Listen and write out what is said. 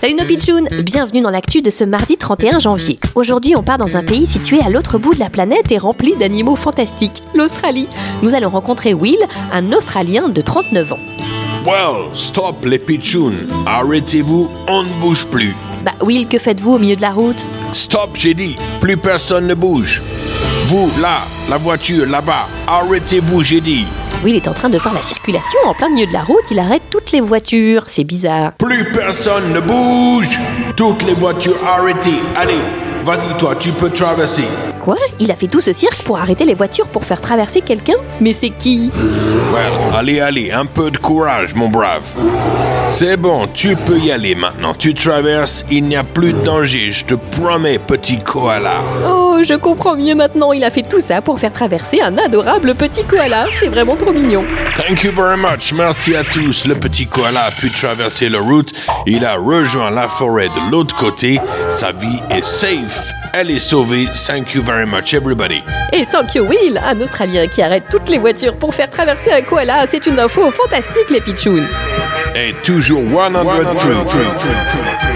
Salut nos pitchouns Bienvenue dans l'actu de ce mardi 31 janvier. Aujourd'hui, on part dans un pays situé à l'autre bout de la planète et rempli d'animaux fantastiques, l'Australie. Nous allons rencontrer Will, un Australien de 39 ans. Well, stop les pitchouns. Arrêtez-vous, on ne bouge plus. Bah Will, que faites-vous au milieu de la route? Stop, j'ai dit. Plus personne ne bouge. Vous, là, la voiture, là-bas. Arrêtez-vous, j'ai dit. Will est en train de faire la circulation en plein milieu de la route, il arrête toutes les voitures, c'est bizarre. Plus personne ne bouge. Toutes les voitures arrêtées. Allez, vas-y toi, tu peux traverser. Quoi Il a fait tout ce cirque pour arrêter les voitures pour faire traverser quelqu'un Mais c'est qui Well, allez, allez, un peu de courage, mon brave. C'est bon, tu peux y aller maintenant. Tu traverses, il n'y a plus de danger, je te promets, petit koala. Oh, je comprends mieux maintenant, il a fait tout ça pour faire traverser un adorable petit koala, c'est vraiment trop mignon. Thank you very much. Merci à tous. Le petit koala a pu traverser la route. Il a rejoint la forêt de l'autre côté. Sa vie est safe. Elle est sauvée. Thank you very much, everybody. Et sans que Will, un Australien qui arrête toutes les voitures pour faire traverser un koala, c'est une info fantastique les pitchouns. Et toujours 100 true.